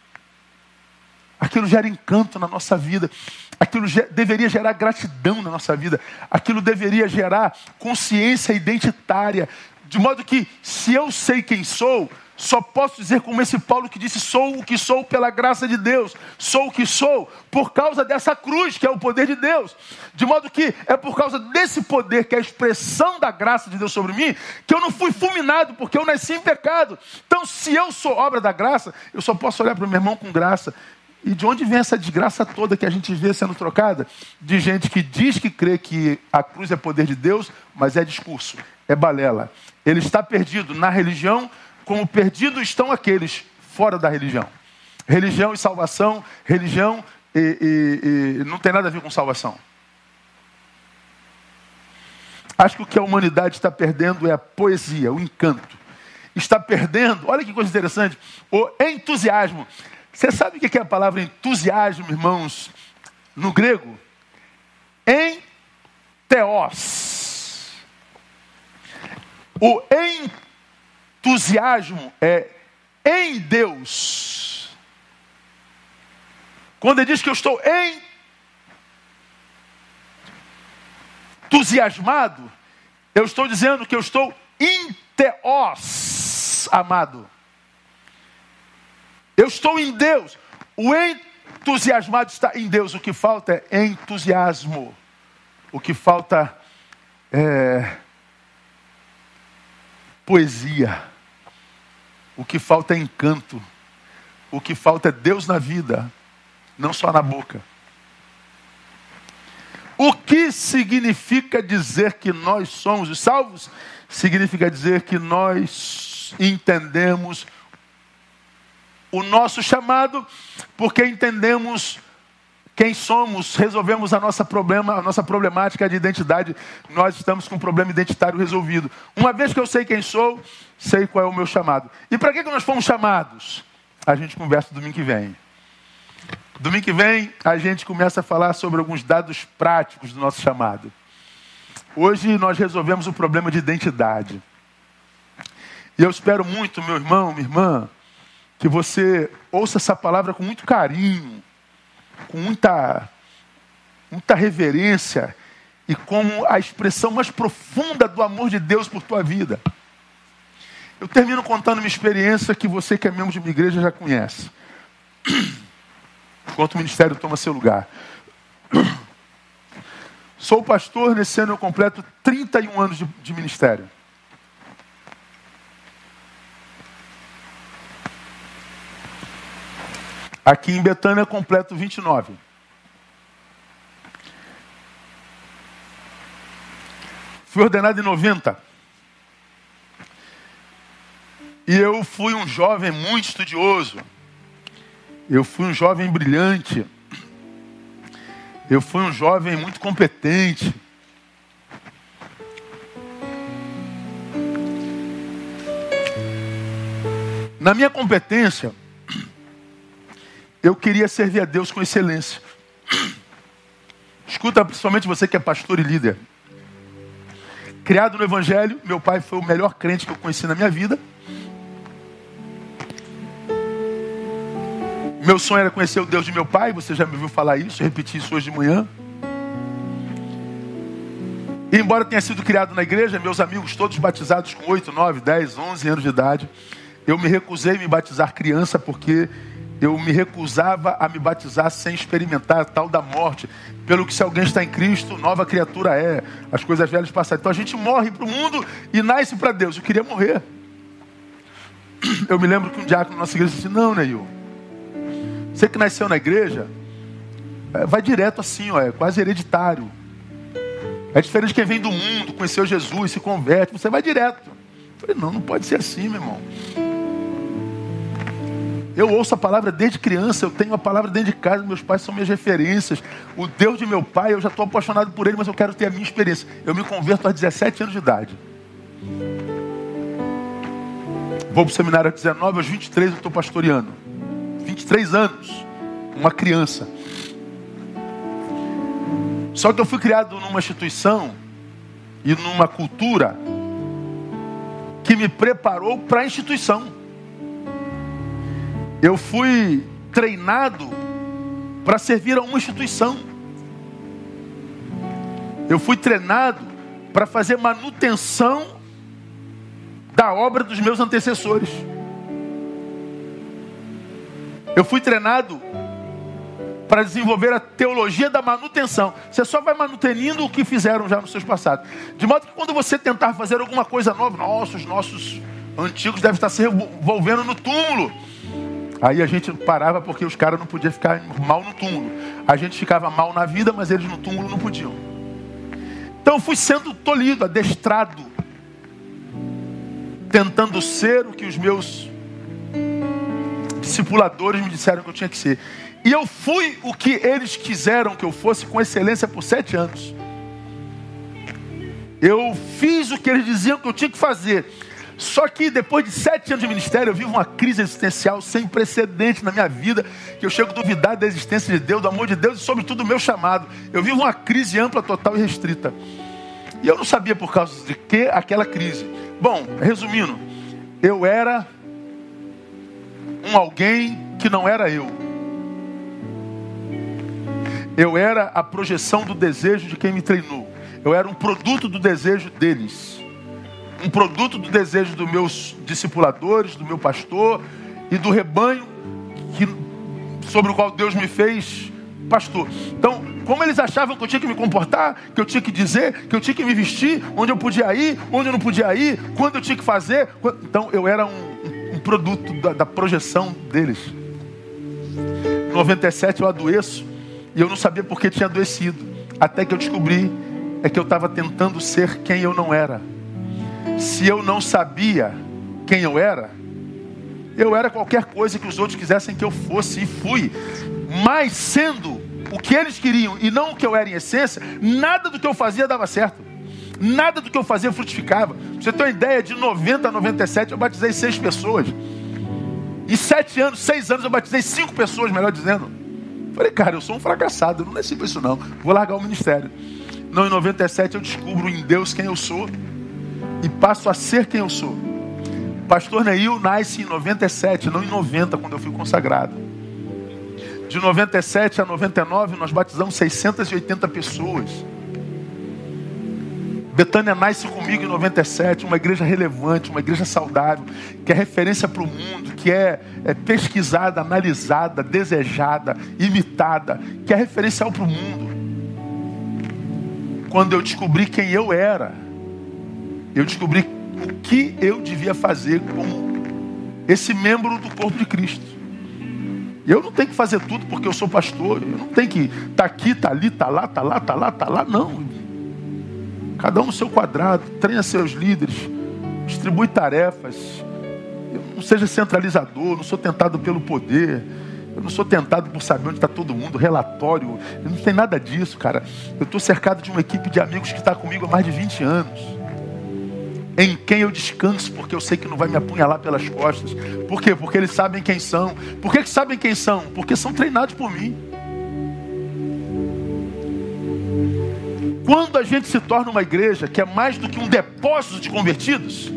Aquilo gera encanto na nossa vida, aquilo deveria gerar gratidão na nossa vida, aquilo deveria gerar consciência identitária, de modo que, se eu sei quem sou, só posso dizer como esse Paulo que disse: sou o que sou pela graça de Deus, sou o que sou por causa dessa cruz, que é o poder de Deus. De modo que é por causa desse poder, que é a expressão da graça de Deus sobre mim, que eu não fui fulminado, porque eu nasci em pecado. Então, se eu sou obra da graça, eu só posso olhar para o meu irmão com graça. E de onde vem essa desgraça toda que a gente vê sendo trocada? De gente que diz que crê que a cruz é poder de Deus, mas é discurso, é balela. Ele está perdido na religião como perdidos estão aqueles fora da religião. Religião e salvação, religião e, e, e não tem nada a ver com salvação. Acho que o que a humanidade está perdendo é a poesia, o encanto. Está perdendo, olha que coisa interessante, o entusiasmo. Você sabe o que é a palavra entusiasmo, irmãos, no grego? Em. O entusiasmo é em Deus. Quando ele diz que eu estou entusiasmado, eu estou dizendo que eu estou inteos, amado. Eu estou em Deus. O entusiasmado está em Deus. O que falta é entusiasmo. O que falta é poesia. O que falta é encanto. O que falta é Deus na vida, não só na boca. O que significa dizer que nós somos os salvos? Significa dizer que nós entendemos o nosso chamado, porque entendemos quem somos, resolvemos a nossa problema, a nossa problemática de identidade, nós estamos com um problema identitário resolvido. Uma vez que eu sei quem sou, sei qual é o meu chamado. E para que, que nós fomos chamados? A gente conversa domingo que vem. Domingo que vem a gente começa a falar sobre alguns dados práticos do nosso chamado. Hoje nós resolvemos o problema de identidade. E eu espero muito, meu irmão, minha irmã, que você ouça essa palavra com muito carinho, com muita, muita reverência e como a expressão mais profunda do amor de Deus por tua vida. Eu termino contando uma experiência que você que é membro de uma igreja já conhece. Enquanto o ministério toma seu lugar. Sou pastor, nesse ano eu completo 31 anos de, de ministério. Aqui em Betânia completo 29. Fui ordenado em 90. E eu fui um jovem muito estudioso. Eu fui um jovem brilhante. Eu fui um jovem muito competente. Na minha competência, eu queria servir a Deus com excelência. Escuta, principalmente você que é pastor e líder. Criado no Evangelho, meu pai foi o melhor crente que eu conheci na minha vida. Meu sonho era conhecer o Deus de meu pai, você já me ouviu falar isso, repeti isso hoje de manhã. E embora tenha sido criado na igreja, meus amigos todos batizados com 8, 9, 10, 11 anos de idade, eu me recusei a me batizar criança porque eu me recusava a me batizar sem experimentar a tal da morte. Pelo que se alguém está em Cristo, nova criatura é. As coisas velhas passaram. Então a gente morre para o mundo e nasce para Deus. Eu queria morrer. Eu me lembro que um diácono na nossa igreja disse, não, Neil. Você que nasceu na igreja, é, vai direto assim, ó, é quase hereditário. É diferente de quem vem do mundo, conheceu Jesus, se converte, você vai direto. Eu falei, não, não pode ser assim, meu irmão. Eu ouço a palavra desde criança, eu tenho a palavra dentro de casa, meus pais são minhas referências. O Deus de meu pai, eu já estou apaixonado por ele, mas eu quero ter a minha experiência. Eu me converto aos 17 anos de idade. Vou para o seminário aos 19, aos 23 eu estou pastoreando. 23 anos, uma criança. Só que eu fui criado numa instituição e numa cultura que me preparou para a instituição. Eu fui treinado para servir a uma instituição. Eu fui treinado para fazer manutenção da obra dos meus antecessores. Eu fui treinado para desenvolver a teologia da manutenção. Você só vai manutenindo o que fizeram já nos seus passados. De modo que quando você tentar fazer alguma coisa nova, nossa, os nossos antigos devem estar se envolvendo no túmulo. Aí a gente parava porque os caras não podiam ficar mal no túmulo. A gente ficava mal na vida, mas eles no túmulo não podiam. Então eu fui sendo tolhido, adestrado, tentando ser o que os meus discipuladores me disseram que eu tinha que ser. E eu fui o que eles quiseram que eu fosse com excelência por sete anos. Eu fiz o que eles diziam que eu tinha que fazer. Só que depois de sete anos de ministério, eu vivo uma crise existencial sem precedente na minha vida, que eu chego a duvidar da existência de Deus, do amor de Deus e, sobretudo, do meu chamado. Eu vivo uma crise ampla, total e restrita. E eu não sabia por causa de que aquela crise. Bom, resumindo, eu era um alguém que não era eu. Eu era a projeção do desejo de quem me treinou. Eu era um produto do desejo deles. Um produto do desejo dos meus discipuladores, do meu pastor e do rebanho que, sobre o qual Deus me fez pastor. Então, como eles achavam que eu tinha que me comportar, que eu tinha que dizer, que eu tinha que me vestir, onde eu podia ir, onde eu não podia ir, quando eu tinha que fazer. Então, eu era um, um produto da, da projeção deles. Em 97 eu adoeço e eu não sabia por que tinha adoecido. Até que eu descobri é que eu estava tentando ser quem eu não era. Se eu não sabia quem eu era, eu era qualquer coisa que os outros quisessem que eu fosse e fui. Mas sendo o que eles queriam e não o que eu era em essência, nada do que eu fazia dava certo. Nada do que eu fazia frutificava. Pra você ter uma ideia, de 90 a 97 eu batizei seis pessoas. Em sete anos, seis anos eu batizei cinco pessoas, melhor dizendo. Falei, cara, eu sou um fracassado, não nasci para isso não. Vou largar o ministério. Não, em 97 eu descubro em Deus quem eu sou e passo a ser quem eu sou. Pastor Neil nasce em 97, não em 90, quando eu fui consagrado. De 97 a 99, nós batizamos 680 pessoas. Betânia nasce comigo em 97, uma igreja relevante, uma igreja saudável, que é referência para o mundo, que é, é, pesquisada, analisada, desejada, imitada, que é referencial para o mundo. Quando eu descobri quem eu era, eu descobri o que eu devia fazer como esse membro do corpo de Cristo. Eu não tenho que fazer tudo porque eu sou pastor. Eu não tenho que estar tá aqui, tá ali, tá lá, estar lá, estar lá, estar lá. Não. Cada um no seu quadrado. Treina seus líderes. Distribui tarefas. Eu não seja centralizador. Não sou tentado pelo poder. Eu não sou tentado por saber onde está todo mundo, relatório. Eu não tem nada disso, cara. Eu estou cercado de uma equipe de amigos que está comigo há mais de 20 anos em quem eu descanso, porque eu sei que não vai me apunhalar pelas costas. Por quê? Porque eles sabem quem são. Por que, que sabem quem são? Porque são treinados por mim. Quando a gente se torna uma igreja que é mais do que um depósito de convertidos,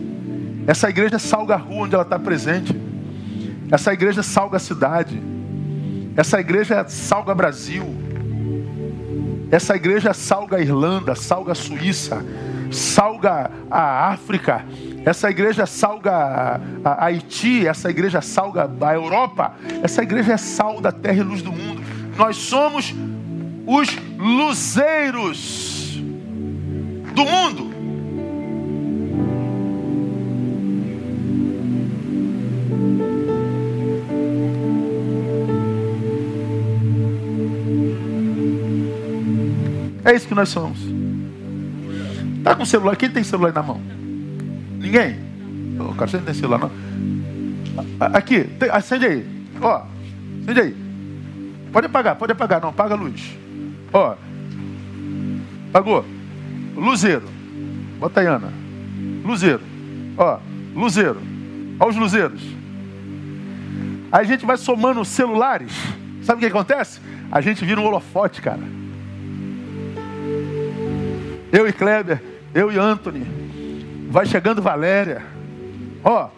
essa igreja salga a rua onde ela está presente. Essa igreja salga a cidade. Essa igreja salga Brasil. Essa igreja salga a Irlanda, salga a Suíça, salga a África, essa igreja salga a Haiti, essa igreja salga a Europa, essa igreja é sal da terra e luz do mundo. Nós somos os luzeiros do mundo. É isso que nós somos. Tá com celular? Quem tem celular na mão? Ninguém? Oh, cara, você não tem celular não? Aqui, tem, acende aí. Ó, acende aí. Pode apagar, pode apagar. Não, apaga a luz. Ó. Apagou. Luzeiro. Bota aí, Ana. Luzeiro. Ó, luzeiro. Ó os luzeiros. Aí a gente vai somando celulares. Sabe o que acontece? A gente vira um holofote, cara. Eu e Kleber eu e Anthony. Vai chegando Valéria. Ó,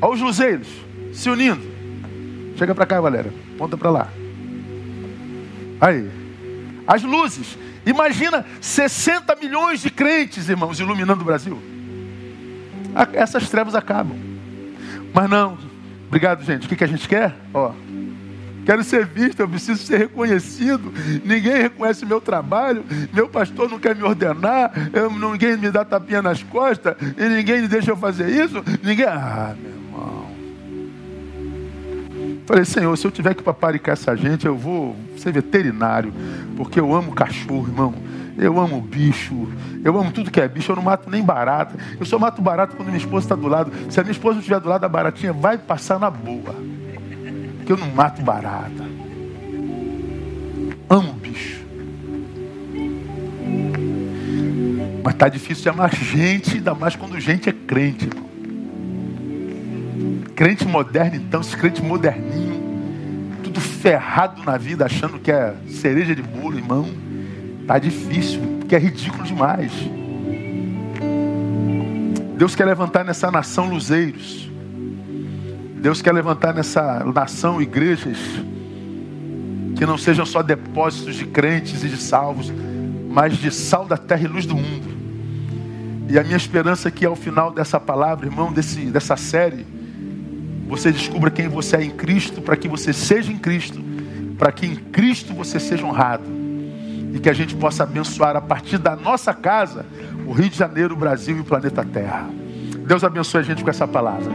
ó os luzeiros se unindo. Chega para cá, Valéria. Ponta para lá. Aí. As luzes. Imagina 60 milhões de crentes, irmãos, iluminando o Brasil. Essas trevas acabam. Mas não. Obrigado, gente. O que, que a gente quer? Ó, Quero ser visto, eu preciso ser reconhecido. Ninguém reconhece meu trabalho, meu pastor não quer me ordenar, eu, ninguém me dá tapinha nas costas, e ninguém me deixa eu fazer isso. Ninguém. Ah, meu irmão. Falei, Senhor, se eu tiver que paparicar essa gente, eu vou ser veterinário, porque eu amo cachorro, irmão. Eu amo bicho, eu amo tudo que é bicho, eu não mato nem barata. Eu só mato barata quando minha esposa está do lado. Se a minha esposa não estiver do lado, a baratinha vai passar na boa que eu não mato barata. Amo bicho. Mas tá difícil de amar gente, ainda mais quando gente é crente. Irmão. Crente moderno, então, esse crente moderninho, tudo ferrado na vida, achando que é cereja de bolo, irmão. Tá difícil, porque é ridículo demais. Deus quer levantar nessa nação luzeiros. Deus quer levantar nessa nação igrejas que não sejam só depósitos de crentes e de salvos, mas de sal da terra e luz do mundo. E a minha esperança é que ao final dessa palavra, irmão, desse, dessa série, você descubra quem você é em Cristo, para que você seja em Cristo, para que em Cristo você seja honrado. E que a gente possa abençoar a partir da nossa casa o Rio de Janeiro, o Brasil e o planeta Terra. Deus abençoe a gente com essa palavra.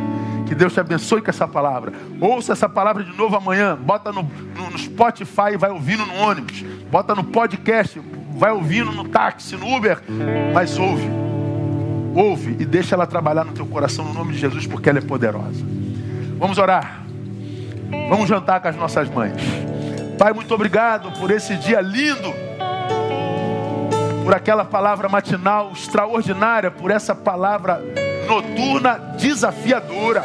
Que Deus te abençoe com essa palavra. Ouça essa palavra de novo amanhã. Bota no, no, no Spotify vai ouvindo no ônibus. Bota no podcast, vai ouvindo no táxi, no Uber. Mas ouve. Ouve e deixa ela trabalhar no teu coração no nome de Jesus, porque ela é poderosa. Vamos orar. Vamos jantar com as nossas mães. Pai, muito obrigado por esse dia lindo. Por aquela palavra matinal extraordinária, por essa palavra noturna desafiadora.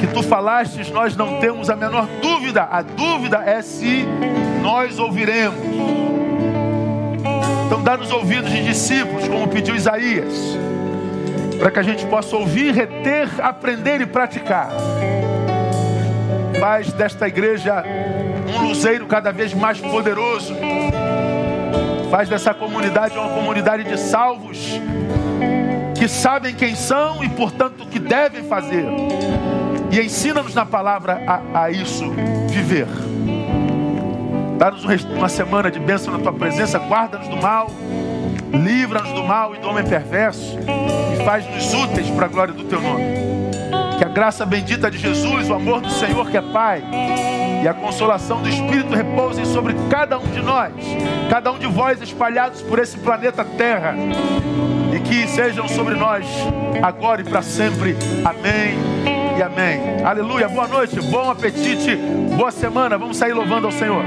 Que tu falastes, nós não temos a menor dúvida. A dúvida é se nós ouviremos. Então dá nos ouvidos de discípulos, como pediu Isaías, para que a gente possa ouvir, reter, aprender e praticar. Faz desta igreja um luzeiro cada vez mais poderoso. Faz dessa comunidade uma comunidade de salvos que sabem quem são e, portanto, o que devem fazer. E ensina-nos na palavra a, a isso viver. Dá-nos uma semana de bênção na tua presença, guarda-nos do mal, livra-nos do mal e do homem perverso e faz-nos úteis para a glória do teu nome. Que a graça bendita de Jesus, o amor do Senhor que é Pai a consolação do Espírito repousem sobre cada um de nós, cada um de vós espalhados por esse planeta Terra e que sejam sobre nós agora e para sempre. Amém e amém. Aleluia. Boa noite, bom apetite, boa semana. Vamos sair louvando ao Senhor.